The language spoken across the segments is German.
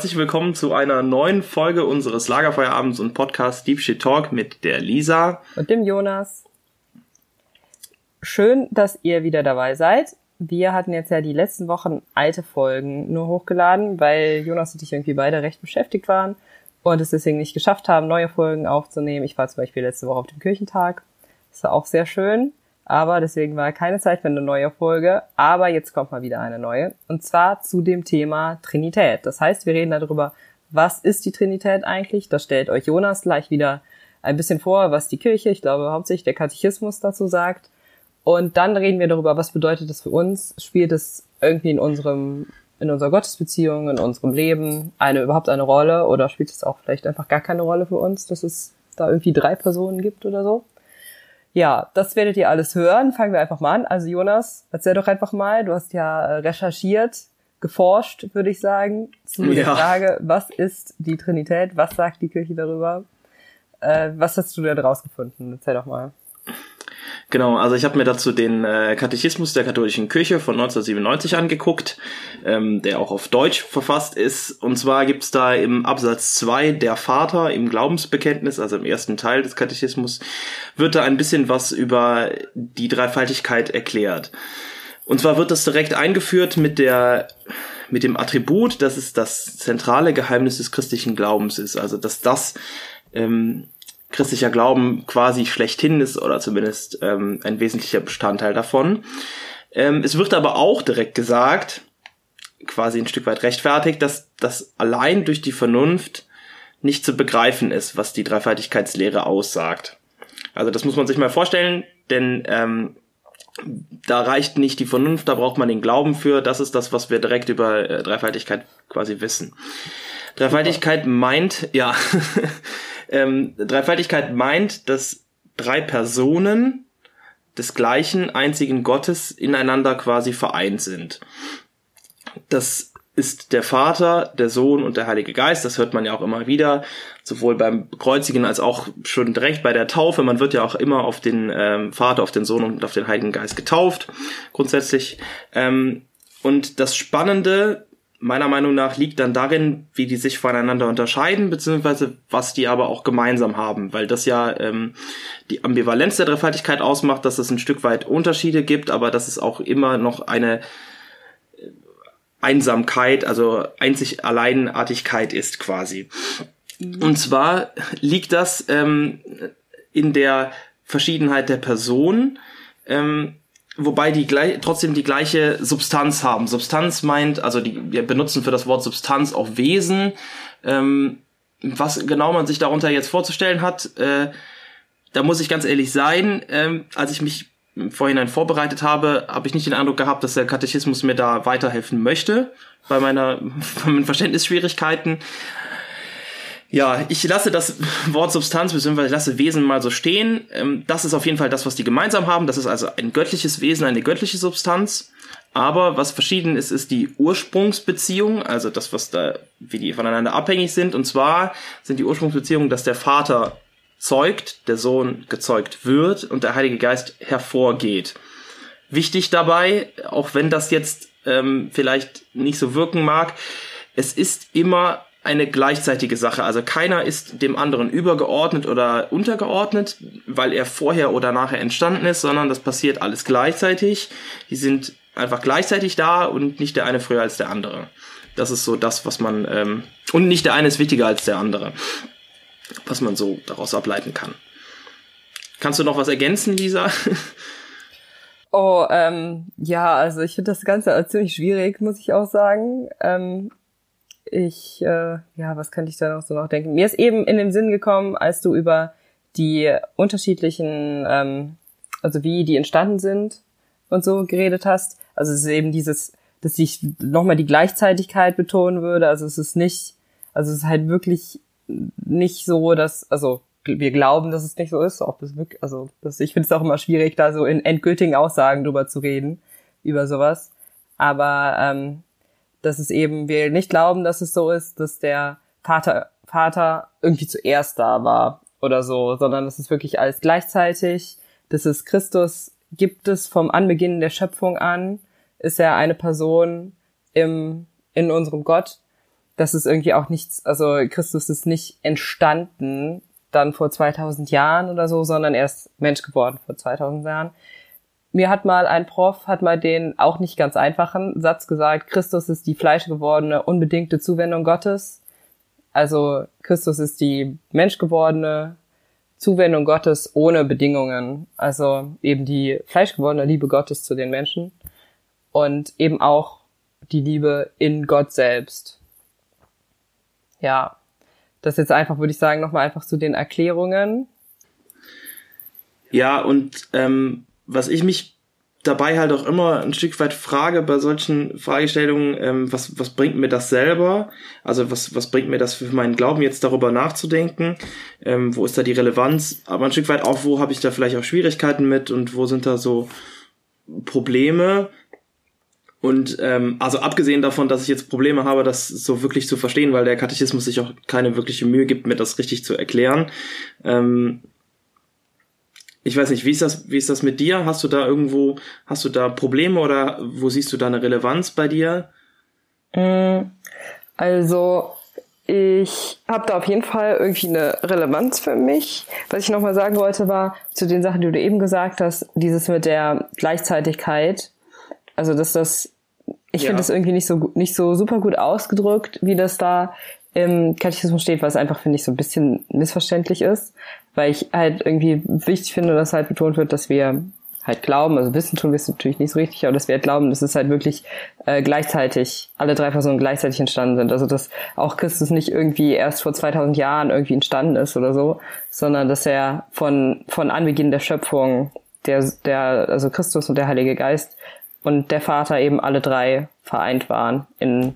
Herzlich willkommen zu einer neuen Folge unseres Lagerfeuerabends und Podcast Deep Shit Talk mit der Lisa und dem Jonas. Schön, dass ihr wieder dabei seid. Wir hatten jetzt ja die letzten Wochen alte Folgen nur hochgeladen, weil Jonas und ich irgendwie beide recht beschäftigt waren und es deswegen nicht geschafft haben, neue Folgen aufzunehmen. Ich war zum Beispiel letzte Woche auf dem Kirchentag. Das war auch sehr schön aber deswegen war keine Zeit für eine neue Folge. Aber jetzt kommt mal wieder eine neue. Und zwar zu dem Thema Trinität. Das heißt, wir reden darüber, was ist die Trinität eigentlich? Da stellt euch Jonas gleich wieder ein bisschen vor, was die Kirche, ich glaube hauptsächlich der Katechismus dazu sagt. Und dann reden wir darüber, was bedeutet das für uns? Spielt es irgendwie in unserem, in unserer Gottesbeziehung, in unserem Leben eine, überhaupt eine Rolle? Oder spielt es auch vielleicht einfach gar keine Rolle für uns, dass es da irgendwie drei Personen gibt oder so? Ja, das werdet ihr alles hören. Fangen wir einfach mal an. Also Jonas, erzähl doch einfach mal. Du hast ja äh, recherchiert, geforscht, würde ich sagen, zu ja. der Frage, was ist die Trinität? Was sagt die Kirche darüber? Äh, was hast du denn rausgefunden? Erzähl doch mal. Genau, also ich habe mir dazu den äh, Katechismus der katholischen Kirche von 1997 angeguckt, ähm, der auch auf Deutsch verfasst ist. Und zwar gibt's da im Absatz 2 der Vater im Glaubensbekenntnis, also im ersten Teil des Katechismus, wird da ein bisschen was über die Dreifaltigkeit erklärt. Und zwar wird das direkt eingeführt mit der mit dem Attribut, dass es das zentrale Geheimnis des christlichen Glaubens ist, also dass das ähm, christlicher Glauben quasi schlechthin ist oder zumindest ähm, ein wesentlicher Bestandteil davon. Ähm, es wird aber auch direkt gesagt, quasi ein Stück weit rechtfertigt, dass das allein durch die Vernunft nicht zu begreifen ist, was die Dreifaltigkeitslehre aussagt. Also das muss man sich mal vorstellen, denn ähm, da reicht nicht die Vernunft, da braucht man den Glauben für. Das ist das, was wir direkt über äh, Dreifaltigkeit quasi wissen. Dreifaltigkeit meint, ja, ähm, Dreifaltigkeit meint, dass drei Personen des gleichen einzigen Gottes ineinander quasi vereint sind. Das ist der Vater, der Sohn und der Heilige Geist. Das hört man ja auch immer wieder, sowohl beim Kreuzigen als auch schon direkt bei der Taufe. Man wird ja auch immer auf den ähm, Vater, auf den Sohn und auf den Heiligen Geist getauft, grundsätzlich. Ähm, und das Spannende meiner Meinung nach liegt dann darin, wie die sich voneinander unterscheiden, beziehungsweise was die aber auch gemeinsam haben, weil das ja ähm, die Ambivalenz der Dreifaltigkeit ausmacht, dass es ein Stück weit Unterschiede gibt, aber dass es auch immer noch eine äh, Einsamkeit, also einzig Alleinartigkeit ist quasi. Mhm. Und zwar liegt das ähm, in der Verschiedenheit der Person, ähm, wobei die gleich, trotzdem die gleiche Substanz haben. Substanz meint, also die, wir benutzen für das Wort Substanz auch Wesen. Ähm, was genau man sich darunter jetzt vorzustellen hat, äh, da muss ich ganz ehrlich sein, ähm, als ich mich im Vorhinein vorbereitet habe, habe ich nicht den Eindruck gehabt, dass der Katechismus mir da weiterhelfen möchte bei meiner bei meinen Verständnisschwierigkeiten. Ja, ich lasse das Wort Substanz bzw. lasse Wesen mal so stehen. Ähm, das ist auf jeden Fall das, was die gemeinsam haben. Das ist also ein göttliches Wesen, eine göttliche Substanz. Aber was verschieden ist, ist die Ursprungsbeziehung, also das, was da, wie die voneinander abhängig sind. Und zwar sind die Ursprungsbeziehungen, dass der Vater zeugt, der Sohn gezeugt wird und der Heilige Geist hervorgeht. Wichtig dabei, auch wenn das jetzt ähm, vielleicht nicht so wirken mag, es ist immer eine gleichzeitige Sache. Also keiner ist dem anderen übergeordnet oder untergeordnet, weil er vorher oder nachher entstanden ist, sondern das passiert alles gleichzeitig. Die sind einfach gleichzeitig da und nicht der eine früher als der andere. Das ist so das, was man ähm, und nicht der eine ist wichtiger als der andere, was man so daraus ableiten kann. Kannst du noch was ergänzen, Lisa? Oh, ähm, ja, also ich finde das Ganze ziemlich schwierig, muss ich auch sagen. Ähm, ich, äh, ja, was könnte ich da noch so noch denken? Mir ist eben in den Sinn gekommen, als du über die unterschiedlichen, ähm, also wie die entstanden sind und so geredet hast. Also es ist eben dieses, dass ich nochmal die Gleichzeitigkeit betonen würde. Also es ist nicht, also es ist halt wirklich nicht so, dass, also wir glauben, dass es nicht so ist, ob das wirklich, also das, ich finde es auch immer schwierig, da so in endgültigen Aussagen drüber zu reden, über sowas. Aber ähm, dass es eben, wir nicht glauben, dass es so ist, dass der Vater, Vater irgendwie zuerst da war oder so, sondern es wirklich alles gleichzeitig, dass es Christus gibt es vom Anbeginn der Schöpfung an, ist er eine Person im, in unserem Gott, das ist irgendwie auch nichts, also Christus ist nicht entstanden dann vor 2000 Jahren oder so, sondern erst Mensch geworden vor 2000 Jahren. Mir hat mal ein Prof, hat mal den auch nicht ganz einfachen Satz gesagt, Christus ist die fleischgewordene, unbedingte Zuwendung Gottes. Also Christus ist die menschgewordene Zuwendung Gottes ohne Bedingungen. Also eben die fleischgewordene Liebe Gottes zu den Menschen und eben auch die Liebe in Gott selbst. Ja, das jetzt einfach, würde ich sagen, nochmal einfach zu den Erklärungen. Ja, und ähm, was ich mich dabei halt auch immer ein Stück weit frage bei solchen Fragestellungen, ähm, was, was bringt mir das selber? Also was, was bringt mir das für meinen Glauben, jetzt darüber nachzudenken? Ähm, wo ist da die Relevanz? Aber ein Stück weit auch, wo habe ich da vielleicht auch Schwierigkeiten mit und wo sind da so Probleme? Und ähm, also abgesehen davon, dass ich jetzt Probleme habe, das so wirklich zu verstehen, weil der Katechismus sich auch keine wirkliche Mühe gibt, mir das richtig zu erklären. Ähm, ich weiß nicht, wie ist das, wie ist das mit dir? Hast du da irgendwo, hast du da Probleme oder wo siehst du da eine Relevanz bei dir? Mm, also ich habe da auf jeden Fall irgendwie eine Relevanz für mich. Was ich nochmal sagen wollte, war zu den Sachen, die du eben gesagt hast, dieses mit der Gleichzeitigkeit also dass das, ich ja. finde das irgendwie nicht so nicht so super gut ausgedrückt, wie das da im Katechismus steht, was einfach finde ich so ein bisschen missverständlich ist, weil ich halt irgendwie wichtig finde, dass halt betont wird, dass wir halt glauben, also wissen tun wir es natürlich nicht so richtig, aber dass wir halt glauben, dass es halt wirklich äh, gleichzeitig, alle drei Personen gleichzeitig entstanden sind. Also dass auch Christus nicht irgendwie erst vor 2000 Jahren irgendwie entstanden ist oder so, sondern dass er von, von Anbeginn der Schöpfung, der, der, also Christus und der Heilige Geist und der Vater eben alle drei vereint waren in,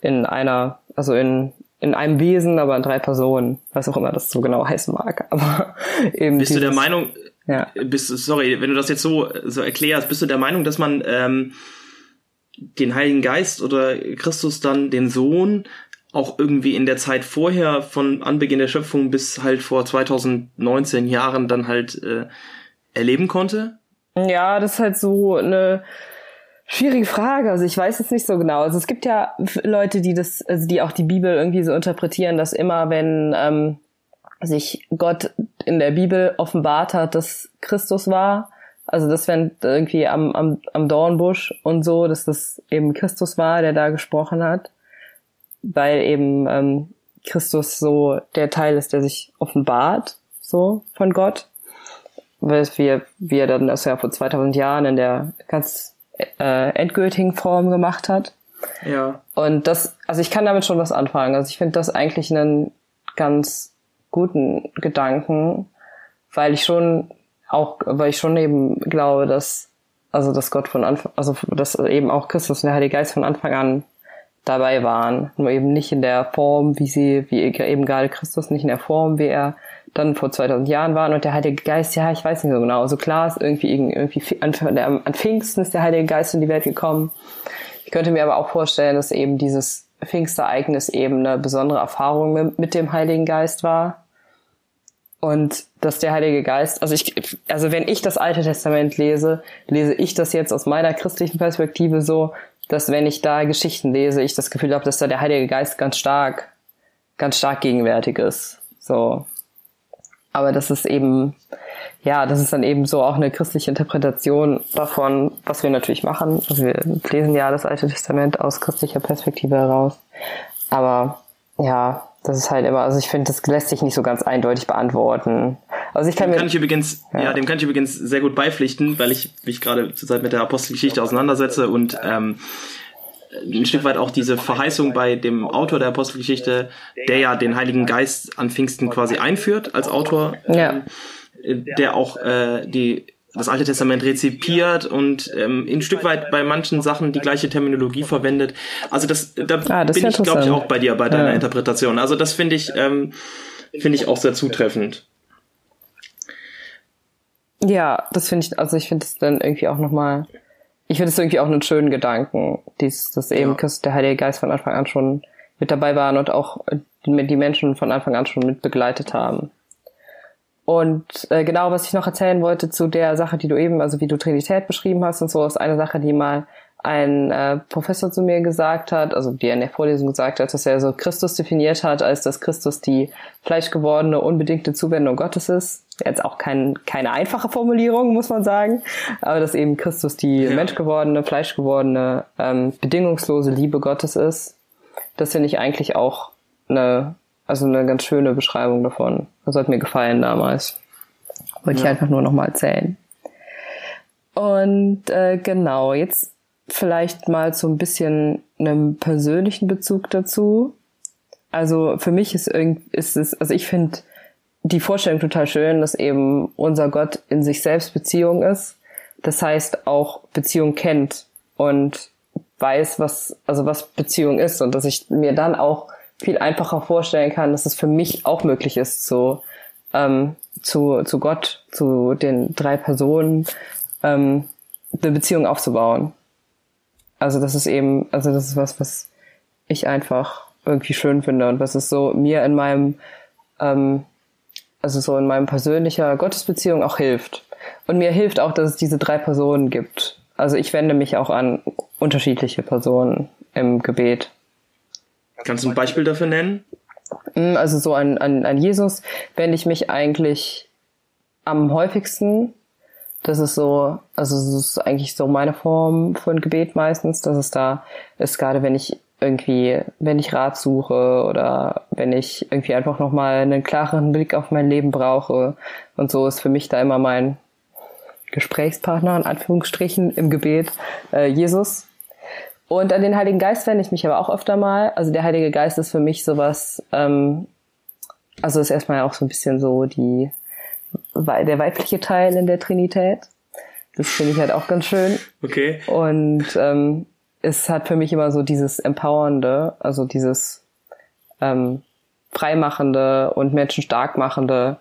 in einer, also in, in einem Wesen, aber in drei Personen, was auch immer das so genau heißen mag. Aber eben bist dieses, du der Meinung, ja. bist sorry, wenn du das jetzt so, so erklärst, bist du der Meinung, dass man ähm, den Heiligen Geist oder Christus dann den Sohn auch irgendwie in der Zeit vorher von Anbeginn der Schöpfung bis halt vor 2019 Jahren dann halt äh, erleben konnte? Ja, das ist halt so eine schwierige Frage. Also ich weiß jetzt nicht so genau. Also es gibt ja Leute, die das, also die auch die Bibel irgendwie so interpretieren, dass immer wenn ähm, sich Gott in der Bibel offenbart hat, dass Christus war, also das wenn irgendwie am, am, am Dornbusch und so, dass das eben Christus war, der da gesprochen hat, weil eben ähm, Christus so der Teil ist, der sich offenbart, so von Gott wie, wie er dann das ja vor 2000 Jahren in der ganz äh, endgültigen Form gemacht hat. Ja. Und das, also ich kann damit schon was anfangen. Also ich finde das eigentlich einen ganz guten Gedanken, weil ich schon auch, weil ich schon eben glaube, dass, also dass Gott von Anfang, also dass eben auch Christus und der Heilige Geist von Anfang an dabei waren. Nur eben nicht in der Form, wie sie, wie eben gerade Christus, nicht in der Form, wie er dann vor 2000 Jahren waren und der Heilige Geist, ja, ich weiß nicht so genau. Also klar ist irgendwie, irgendwie an, an Pfingsten ist der Heilige Geist in die Welt gekommen. Ich könnte mir aber auch vorstellen, dass eben dieses Pfingstereignis eben eine besondere Erfahrung mit, mit dem Heiligen Geist war. Und dass der Heilige Geist, also ich, also wenn ich das Alte Testament lese, lese ich das jetzt aus meiner christlichen Perspektive so, dass wenn ich da Geschichten lese, ich das Gefühl habe, dass da der Heilige Geist ganz stark, ganz stark gegenwärtig ist. So. Aber das ist eben, ja, das ist dann eben so auch eine christliche Interpretation davon, was wir natürlich machen. Also wir lesen ja das Alte Testament aus christlicher Perspektive heraus. Aber ja, das ist halt immer, also ich finde, das lässt sich nicht so ganz eindeutig beantworten. Also ich kann dem mir, kann ich übrigens, ja. ja. dem kann ich übrigens sehr gut beipflichten, weil ich mich gerade zurzeit mit der Apostelgeschichte auseinandersetze und ähm, ein Stück weit auch diese Verheißung bei dem Autor der Apostelgeschichte, der ja den Heiligen Geist an Pfingsten quasi einführt als Autor, ja. äh, der auch äh, die das Alte Testament rezipiert und ähm, ein Stück weit bei manchen Sachen die gleiche Terminologie verwendet. Also das, da ah, das bin ich, glaube ich, auch bei dir bei deiner ja. Interpretation. Also das finde ich, ähm, finde ich auch sehr zutreffend. Ja, das finde ich, also ich finde es dann irgendwie auch nochmal ich finde es irgendwie auch einen schönen Gedanken, dies, dass eben ja. der Heilige Geist von Anfang an schon mit dabei waren und auch die Menschen von Anfang an schon mit begleitet haben. Und äh, genau, was ich noch erzählen wollte zu der Sache, die du eben, also wie du Trinität beschrieben hast und so, ist eine Sache, die mal ein äh, Professor zu mir gesagt hat, also die in der Vorlesung gesagt hat, dass er so Christus definiert hat, als dass Christus die fleischgewordene, unbedingte Zuwendung Gottes ist. Jetzt auch kein, keine einfache Formulierung, muss man sagen, aber dass eben Christus die ja. menschgewordene, fleischgewordene, ähm, bedingungslose Liebe Gottes ist. Das finde ich eigentlich auch eine, also eine ganz schöne Beschreibung davon. Das hat mir gefallen damals. Wollte ja. ich einfach nur nochmal erzählen. Und äh, genau, jetzt vielleicht mal so ein bisschen einem persönlichen Bezug dazu. Also für mich ist, ist es, also ich finde die Vorstellung total schön, dass eben unser Gott in sich selbst Beziehung ist. Das heißt auch Beziehung kennt und weiß, was, also was Beziehung ist und dass ich mir dann auch viel einfacher vorstellen kann, dass es für mich auch möglich ist, so ähm, zu, zu Gott, zu den drei Personen ähm, eine Beziehung aufzubauen. Also das ist eben, also das ist was, was ich einfach irgendwie schön finde und was es so mir in meinem, ähm, also so in meinem persönlicher Gottesbeziehung auch hilft. Und mir hilft auch, dass es diese drei Personen gibt. Also ich wende mich auch an unterschiedliche Personen im Gebet. Kannst du ein Beispiel dafür nennen? Mm, also so an, an, an Jesus wende ich mich eigentlich am häufigsten das ist so, also das ist eigentlich so meine Form von Gebet meistens, dass es da ist, gerade wenn ich irgendwie, wenn ich Rat suche oder wenn ich irgendwie einfach nochmal einen klareren Blick auf mein Leben brauche. Und so ist für mich da immer mein Gesprächspartner, in Anführungsstrichen, im Gebet, äh, Jesus. Und an den Heiligen Geist wende ich mich aber auch öfter mal. Also der Heilige Geist ist für mich sowas, ähm, also ist erstmal auch so ein bisschen so die der weibliche Teil in der Trinität. Das finde ich halt auch ganz schön. Okay. Und ähm, es hat für mich immer so dieses Empowernde, also dieses ähm, Freimachende und Menschen stark machende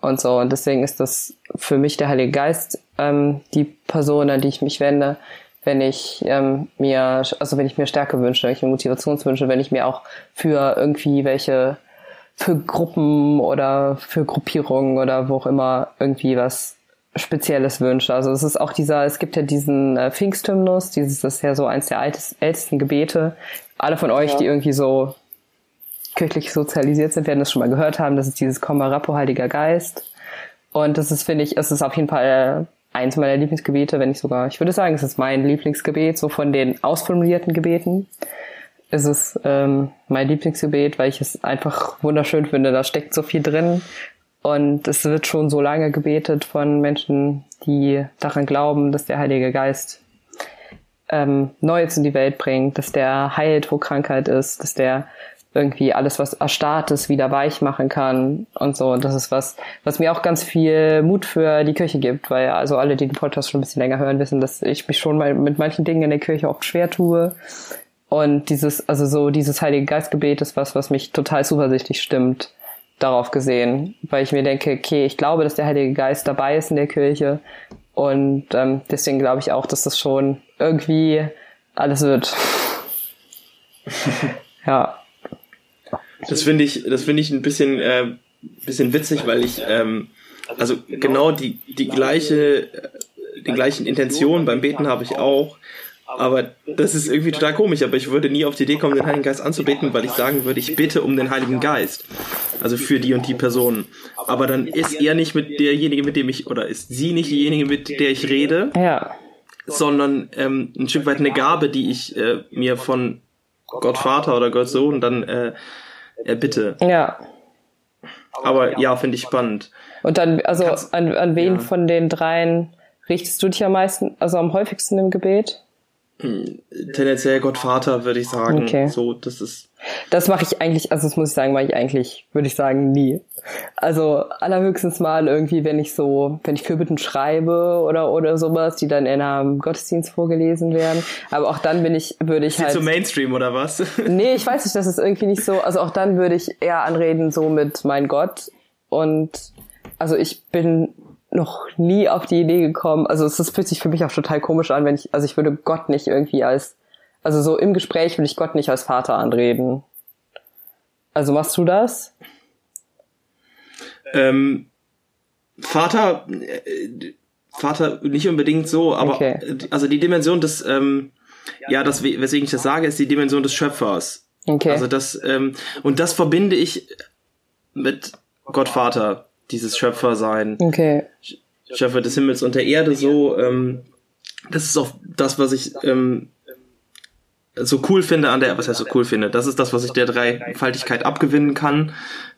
und so. Und deswegen ist das für mich der Heilige Geist ähm, die Person, an die ich mich wende, wenn ich ähm, mir, also wenn ich mir Stärke wünsche, wenn ich mir Motivationswünsche, wenn ich mir auch für irgendwie welche für Gruppen oder für Gruppierungen oder wo auch immer irgendwie was Spezielles wünsche. Also es ist auch dieser, es gibt ja diesen äh, Pfingsthymnus, dieses das ist ja so eins der altes, ältesten Gebete. Alle von euch, ja. die irgendwie so kirchlich sozialisiert sind, werden das schon mal gehört haben. Das ist dieses Komma Rappo Heiliger Geist. Und das ist, finde ich, es ist auf jeden Fall eins meiner Lieblingsgebete, wenn ich sogar, ich würde sagen, es ist mein Lieblingsgebet, so von den ausformulierten Gebeten ist es ähm, mein Lieblingsgebet, weil ich es einfach wunderschön finde. Da steckt so viel drin und es wird schon so lange gebetet von Menschen, die daran glauben, dass der Heilige Geist ähm, Neues in die Welt bringt, dass der heilt, wo Krankheit ist, dass der irgendwie alles, was erstarrt ist, wieder weich machen kann und so. Und das ist was, was mir auch ganz viel Mut für die Kirche gibt, weil also alle, die den Podcast schon ein bisschen länger hören, wissen, dass ich mich schon mal mit manchen Dingen in der Kirche oft schwer tue und dieses, also so dieses Heilige Geistgebet ist was, was mich total zuversichtlich stimmt, darauf gesehen, weil ich mir denke, okay, ich glaube, dass der Heilige Geist dabei ist in der Kirche und ähm, deswegen glaube ich auch, dass das schon irgendwie alles wird. ja. Das finde ich, das finde ich ein bisschen, äh, bisschen witzig, weil ich, ähm, also genau die, die gleiche, die gleichen Intentionen beim Beten habe ich auch. Aber das ist irgendwie total komisch, aber ich würde nie auf die Idee kommen, den Heiligen Geist anzubeten, weil ich sagen würde, ich bitte um den Heiligen Geist. Also für die und die Personen. Aber dann ist er nicht mit derjenige, mit dem ich, oder ist sie nicht diejenige, mit der ich rede. Ja. Sondern ähm, ein Stück weit eine Gabe, die ich äh, mir von Gott Vater oder Gott Sohn dann äh, erbitte. Ja. Aber ja, finde ich spannend. Und dann, also an, an wen ja. von den dreien richtest du dich am meisten, also am häufigsten im Gebet? Tendenziell Gottvater, würde ich sagen. Okay. So, das ist. Das mache ich eigentlich, also das muss ich sagen, mache ich eigentlich, würde ich sagen, nie. Also allerhöchstens mal irgendwie, wenn ich so, wenn ich Fürbitten schreibe oder oder sowas, die dann in einem Gottesdienst vorgelesen werden. Aber auch dann bin ich, würde ich ist halt. so Mainstream oder was? nee, ich weiß nicht, das ist irgendwie nicht so. Also auch dann würde ich eher anreden so mit mein Gott und also ich bin noch nie auf die Idee gekommen. Also es fühlt sich für mich auch total komisch an, wenn ich, also ich würde Gott nicht irgendwie als, also so im Gespräch würde ich Gott nicht als Vater anreden. Also machst du das? Ähm, Vater, äh, Vater nicht unbedingt so, aber okay. also die Dimension des, ähm, Ja, das, weswegen ich das sage, ist die Dimension des Schöpfers. Okay. Also das, ähm, und das verbinde ich mit Gott Vater, dieses Schöpfersein. Okay. Schöpfer des Himmels und der Erde so, ähm, das ist auch das, was ich ähm, so cool finde an der, was heißt so cool finde, das ist das, was ich der Dreifaltigkeit abgewinnen kann,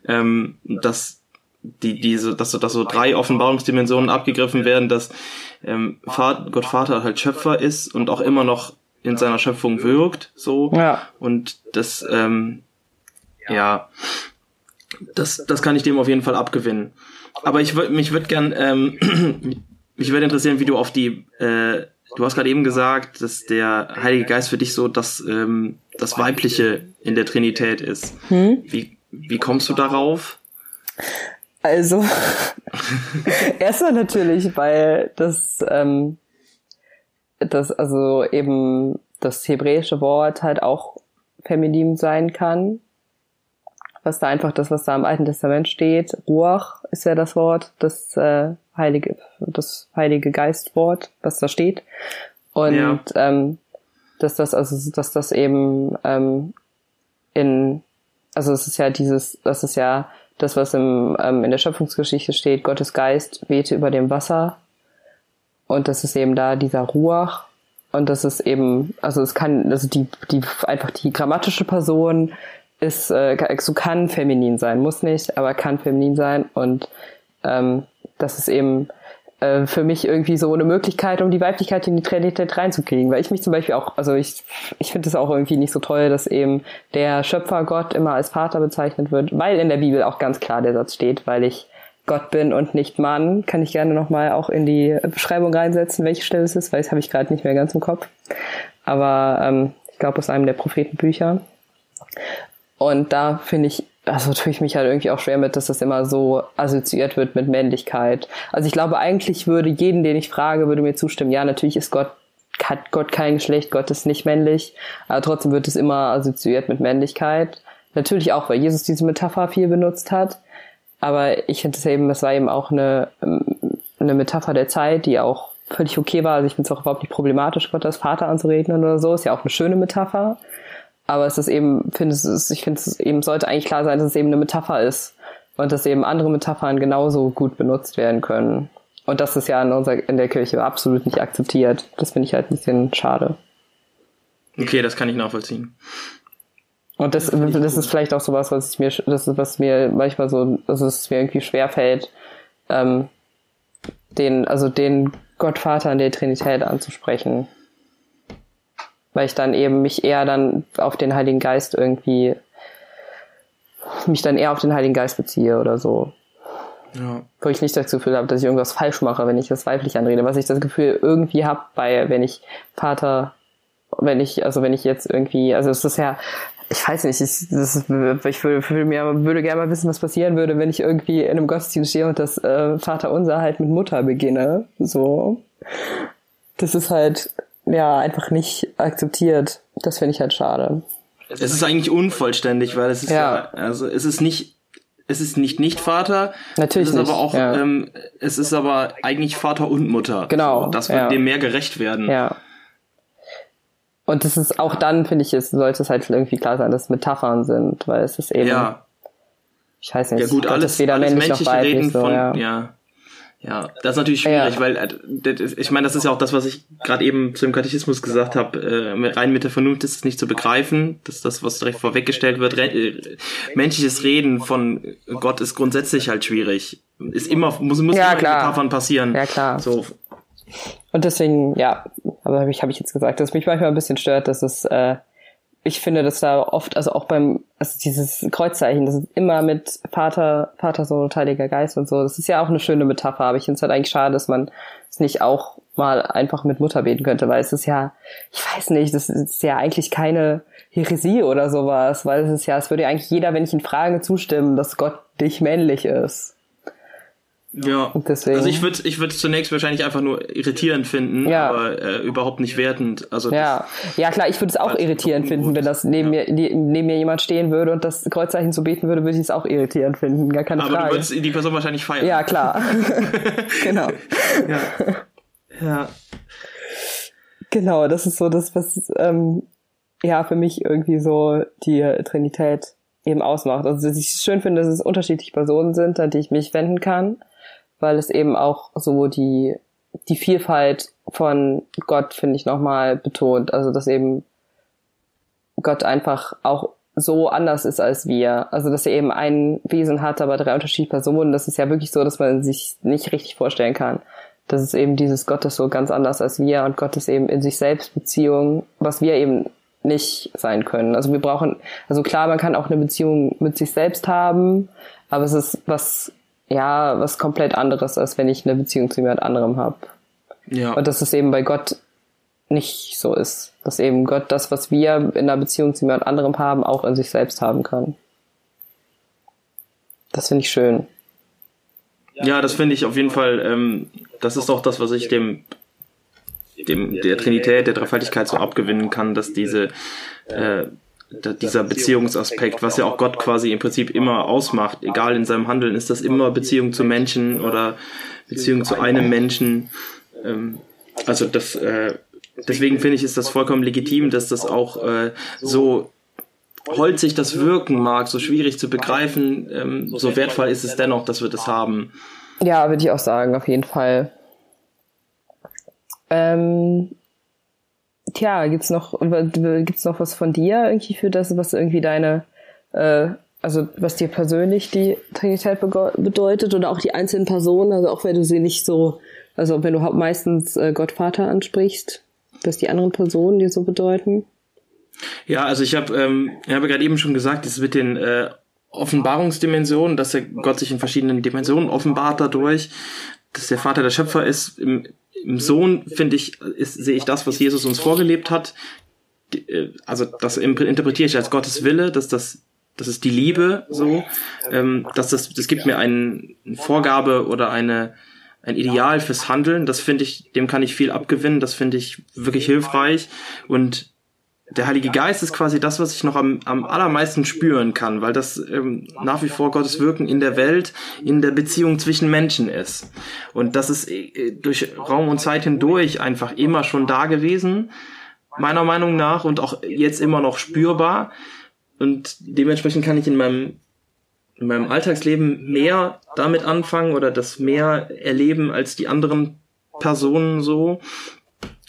ähm, dass die diese, dass so, dass so drei Offenbarungsdimensionen abgegriffen werden, dass ähm, Vater, Gott Vater halt Schöpfer ist und auch immer noch in seiner Schöpfung wirkt, so ja. und das ähm, ja das das kann ich dem auf jeden Fall abgewinnen. Aber ich würde mich würde gern ähm, mich würde interessieren, wie du auf die äh, Du hast gerade eben gesagt, dass der Heilige Geist für dich so das, ähm, das Weibliche in der Trinität ist. Hm? Wie, wie kommst du darauf? Also, erstmal natürlich, weil das, ähm, das, also eben das hebräische Wort halt auch feminin sein kann. Was da einfach das, was da im Alten Testament steht, Ruach ist ja das Wort, das äh, heilige, das heilige Geistwort, was da steht. Und ja. ähm, dass das, also dass das eben ähm, in, also es ist ja dieses, das ist ja das, was im, ähm, in der Schöpfungsgeschichte steht, Gottes Geist wehte über dem Wasser. Und das ist eben da dieser Ruach. Und das ist eben, also es kann, also die, die einfach die grammatische Person ist, äh, so kann feminin sein, muss nicht, aber kann feminin sein. Und ähm, das ist eben äh, für mich irgendwie so eine Möglichkeit, um die Weiblichkeit in die Trinität reinzukriegen. Weil ich mich zum Beispiel auch, also ich, ich finde es auch irgendwie nicht so toll, dass eben der Schöpfergott immer als Vater bezeichnet wird, weil in der Bibel auch ganz klar der Satz steht, weil ich Gott bin und nicht Mann, kann ich gerne nochmal auch in die Beschreibung reinsetzen, welche Stelle es ist, weil das habe ich gerade nicht mehr ganz im Kopf. Aber ähm, ich glaube aus einem der Prophetenbücher. Und da finde ich also tue ich mich halt irgendwie auch schwer mit, dass das immer so assoziiert wird mit Männlichkeit. Also ich glaube, eigentlich würde jeden, den ich frage, würde mir zustimmen, ja, natürlich ist Gott, hat Gott kein Geschlecht, Gott ist nicht männlich, aber trotzdem wird es immer assoziiert mit Männlichkeit. Natürlich auch, weil Jesus diese Metapher viel benutzt hat. Aber ich finde es eben, es war eben auch eine, eine Metapher der Zeit, die auch völlig okay war. Also ich finde es auch überhaupt nicht problematisch, Gott als Vater anzureden oder so. Ist ja auch eine schöne Metapher. Aber es ist eben, finde es, ich finde es eben sollte eigentlich klar sein, dass es eben eine Metapher ist und dass eben andere Metaphern genauso gut benutzt werden können. Und das ist ja in unserer, in der Kirche absolut nicht akzeptiert. Das finde ich halt ein bisschen schade. Okay, das kann ich nachvollziehen. Und das, das, das ist vielleicht auch sowas, was ich mir, das ist, was mir manchmal so, also es mir irgendwie schwerfällt, ähm, den, also den Gottvater in der Trinität anzusprechen weil ich dann eben mich eher dann auf den Heiligen Geist irgendwie, mich dann eher auf den Heiligen Geist beziehe oder so. Ja. Wo ich nicht das Gefühl habe, dass ich irgendwas falsch mache, wenn ich das weiblich anrede. Was ich das Gefühl irgendwie habe, bei, wenn ich Vater, wenn ich, also wenn ich jetzt irgendwie, also es ist ja, ich weiß nicht, ich, das ich würde, würde, mir, würde gerne mal wissen, was passieren würde, wenn ich irgendwie in einem Gottesdienst stehe und das äh, Vater unser halt mit Mutter beginne. So. Das ist halt, ja einfach nicht akzeptiert. Das finde ich halt schade. Es ist eigentlich unvollständig, weil es ist ja, ja also es ist nicht es ist nicht nicht Vater. Natürlich es ist nicht. aber auch ja. ähm, es ist aber eigentlich Vater und Mutter. Genau. So, das wird ja. dem mehr gerecht werden. Ja. Und das ist auch dann finde ich es sollte es halt irgendwie klar sein, dass es Metaphern sind, weil es ist eben ja. ich weiß nicht, ja gut, alles, weder alles männlich noch weiblich, Reden so, von, ja. ja. Ja, das ist natürlich schwierig, ja. weil äh, ich meine, das ist ja auch das, was ich gerade eben zum Katechismus gesagt habe. Äh, rein mit der Vernunft ist es nicht zu begreifen. Das ist das, was direkt vorweggestellt wird. Re äh, menschliches Reden von Gott ist grundsätzlich halt schwierig. Ist immer muss muss ja, immer klar. Metaphern passieren. Ja klar. So. Und deswegen, ja, aber habe ich, hab ich jetzt gesagt, dass mich manchmal ein bisschen stört, dass es äh, ich finde, dass da oft, also auch beim, also dieses Kreuzzeichen, das ist immer mit Vater, Vater, Sohn und Heiliger Geist und so. Das ist ja auch eine schöne Metapher, aber ich finde es halt eigentlich schade, dass man es nicht auch mal einfach mit Mutter beten könnte, weil es ist ja, ich weiß nicht, das ist ja eigentlich keine Heresie oder sowas, weil es ist ja, es würde ja eigentlich jeder, wenn ich ihn frage, zustimmen, dass Gott dich männlich ist. Ja, deswegen. also ich würde ich würde zunächst wahrscheinlich einfach nur irritierend finden, ja. aber äh, überhaupt nicht wertend. Also ja, ja klar, ich würde es auch irritierend finden, wenn das neben ja. mir die, neben mir jemand stehen würde und das Kreuzzeichen so beten würde, würde ich es auch irritierend finden, gar keine aber Frage. Aber du würdest die Person wahrscheinlich feiern. Ja klar, genau. Ja. ja. Genau, das ist so das, was ähm, ja für mich irgendwie so die Trinität eben ausmacht. Also dass ich schön finde, dass es unterschiedliche Personen sind, an die ich mich wenden kann, weil es eben auch so die die Vielfalt von Gott finde ich nochmal betont. Also dass eben Gott einfach auch so anders ist als wir. Also dass er eben ein Wesen hat, aber drei unterschiedliche Personen. Das ist ja wirklich so, dass man sich nicht richtig vorstellen kann. Das ist eben dieses Gott ist so ganz anders als wir und Gott ist eben in sich selbst Beziehung, was wir eben nicht sein können. Also wir brauchen, also klar, man kann auch eine Beziehung mit sich selbst haben, aber es ist was, ja, was komplett anderes, als wenn ich eine Beziehung zu jemand anderem habe. Ja. Und das ist eben bei Gott nicht so ist. Dass eben Gott das, was wir in einer Beziehung zu jemand anderem haben, auch in sich selbst haben kann. Das finde ich schön. Ja, das finde ich auf jeden Fall, ähm, das ist auch das, was ich dem, dem der Trinität, der Dreifaltigkeit so abgewinnen kann, dass diese äh, dieser Beziehungsaspekt, was ja auch Gott quasi im Prinzip immer ausmacht, egal in seinem Handeln, ist das immer Beziehung zu Menschen oder Beziehung zu einem Menschen. Ähm, also das äh, deswegen finde ich, ist das vollkommen legitim, dass das auch äh, so holzig das wirken mag, so schwierig zu begreifen, ähm, so wertvoll ist es dennoch, dass wir das haben. Ja, würde ich auch sagen, auf jeden Fall. Ähm, tja, gibt's noch, gibt's noch was von dir irgendwie für das, was irgendwie deine, äh, also was dir persönlich die Trinität bedeutet oder auch die einzelnen Personen, also auch wenn du sie nicht so, also wenn du meistens äh, Gott Vater ansprichst, was die anderen Personen dir so bedeuten? Ja, also ich habe ähm, ich habe gerade eben schon gesagt, das mit den äh, Offenbarungsdimensionen, dass er Gott sich in verschiedenen Dimensionen offenbart dadurch, dass der Vater der Schöpfer ist. Im, im Sohn finde ich sehe ich das, was Jesus uns vorgelebt hat. Äh, also das interpretiere ich als Gottes Wille, dass das das ist die Liebe so, ähm, dass das das gibt mir eine Vorgabe oder eine ein Ideal fürs Handeln. Das finde ich, dem kann ich viel abgewinnen. Das finde ich wirklich hilfreich. Und der Heilige Geist ist quasi das, was ich noch am, am allermeisten spüren kann, weil das ähm, nach wie vor Gottes Wirken in der Welt, in der Beziehung zwischen Menschen ist. Und das ist äh, durch Raum und Zeit hindurch einfach immer schon da gewesen, meiner Meinung nach, und auch jetzt immer noch spürbar. Und dementsprechend kann ich in meinem in meinem Alltagsleben mehr damit anfangen oder das mehr erleben als die anderen Personen so,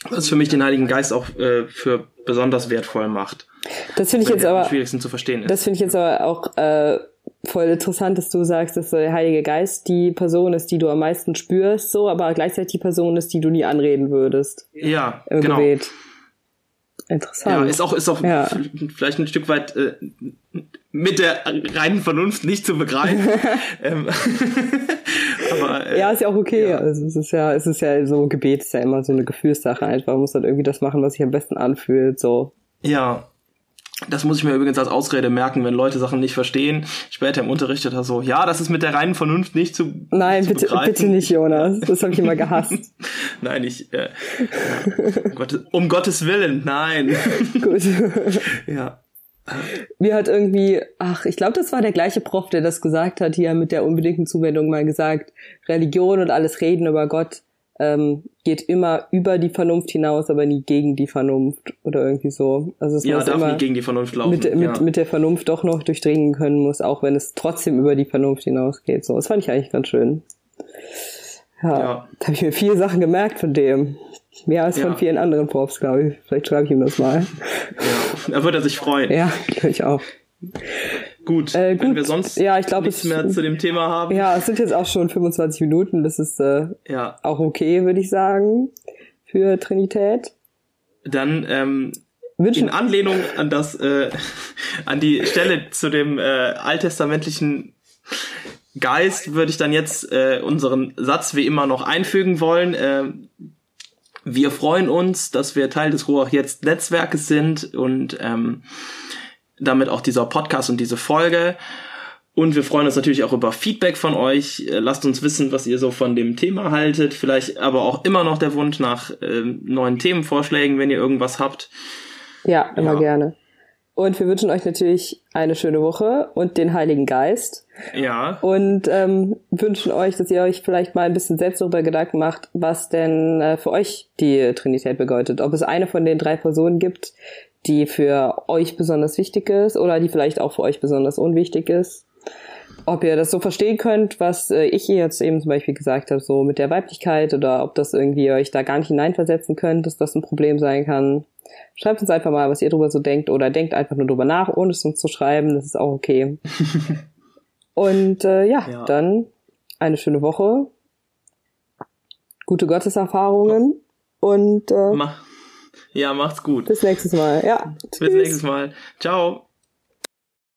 was für mich den Heiligen Geist auch äh, für besonders wertvoll macht. Das finde ich jetzt aber schwierigsten zu verstehen ist. Das finde ich jetzt aber auch äh, voll interessant, dass du sagst, dass der Heilige Geist die Person ist, die du am meisten spürst, so, aber gleichzeitig die Person ist, die du nie anreden würdest. Ja, genau. Gebet. Interessant. Ja, ist auch, ist auch ja. vielleicht ein Stück weit äh, mit der reinen Vernunft nicht zu begreifen. ähm, aber, äh, ja, ist ja auch okay. Ja. Also es ist ja, es ist ja so Gebet ist ja immer so eine Gefühlssache einfach. Man muss dann irgendwie das machen, was sich am besten anfühlt. So. Ja, das muss ich mir übrigens als Ausrede merken, wenn Leute Sachen nicht verstehen. Später im Unterricht oder so. Ja, das ist mit der reinen Vernunft nicht zu. Nein, zu bitte, begreifen. bitte nicht, Jonas. Das habe ich immer gehasst. nein, ich. Äh, um, Gottes, um Gottes Willen, nein. Gut. ja. Mir hat irgendwie, ach, ich glaube, das war der gleiche Prof, der das gesagt hat, hier mit der unbedingten Zuwendung mal gesagt, Religion und alles Reden über Gott ähm, geht immer über die Vernunft hinaus, aber nie gegen die Vernunft oder irgendwie so. Also es ja, muss darf immer nie gegen die Vernunft laufen. Mit, mit, ja. mit der Vernunft doch noch durchdringen können muss, auch wenn es trotzdem über die Vernunft hinausgeht. So, das fand ich eigentlich ganz schön. Ja, ja. da habe ich mir viele Sachen gemerkt von dem. Mehr als ja. von vielen anderen Profs, glaube ich. Vielleicht schreibe ich ihm das mal. Ja, da würde er sich freuen. Ja, ich auch. Gut, äh, gut, wenn wir sonst ja, ich glaub, nichts mehr zu dem Thema haben. Ja, es sind jetzt auch schon 25 Minuten. Das ist äh, ja. auch okay, würde ich sagen, für Trinität. Dann ähm, Wünschen. in Anlehnung an das, äh, an die Stelle zu dem äh, alttestamentlichen Geist würde ich dann jetzt äh, unseren Satz wie immer noch einfügen wollen. Äh, wir freuen uns, dass wir Teil des Ruach jetzt Netzwerkes sind und ähm, damit auch dieser Podcast und diese Folge. Und wir freuen uns natürlich auch über Feedback von euch. Äh, lasst uns wissen, was ihr so von dem Thema haltet. Vielleicht aber auch immer noch der Wunsch nach äh, neuen Themenvorschlägen, wenn ihr irgendwas habt. Ja, immer ja. gerne. Und wir wünschen euch natürlich eine schöne Woche und den Heiligen Geist. Ja. Und ähm, wünschen euch, dass ihr euch vielleicht mal ein bisschen selbst darüber Gedanken macht, was denn äh, für euch die Trinität bedeutet. Ob es eine von den drei Personen gibt, die für euch besonders wichtig ist oder die vielleicht auch für euch besonders unwichtig ist. Ob ihr das so verstehen könnt, was äh, ich jetzt eben zum Beispiel gesagt habe, so mit der Weiblichkeit oder ob das irgendwie euch da gar nicht hineinversetzen könnt, dass das ein Problem sein kann. Schreibt uns einfach mal, was ihr drüber so denkt oder denkt einfach nur drüber nach, ohne es uns zu schreiben. Das ist auch okay. Und äh, ja, Ja. dann eine schöne Woche, gute Gotteserfahrungen und äh, Mach, ja, macht's gut. bis nächstes Mal. Ja, Bis nächstes Mal. Ciao.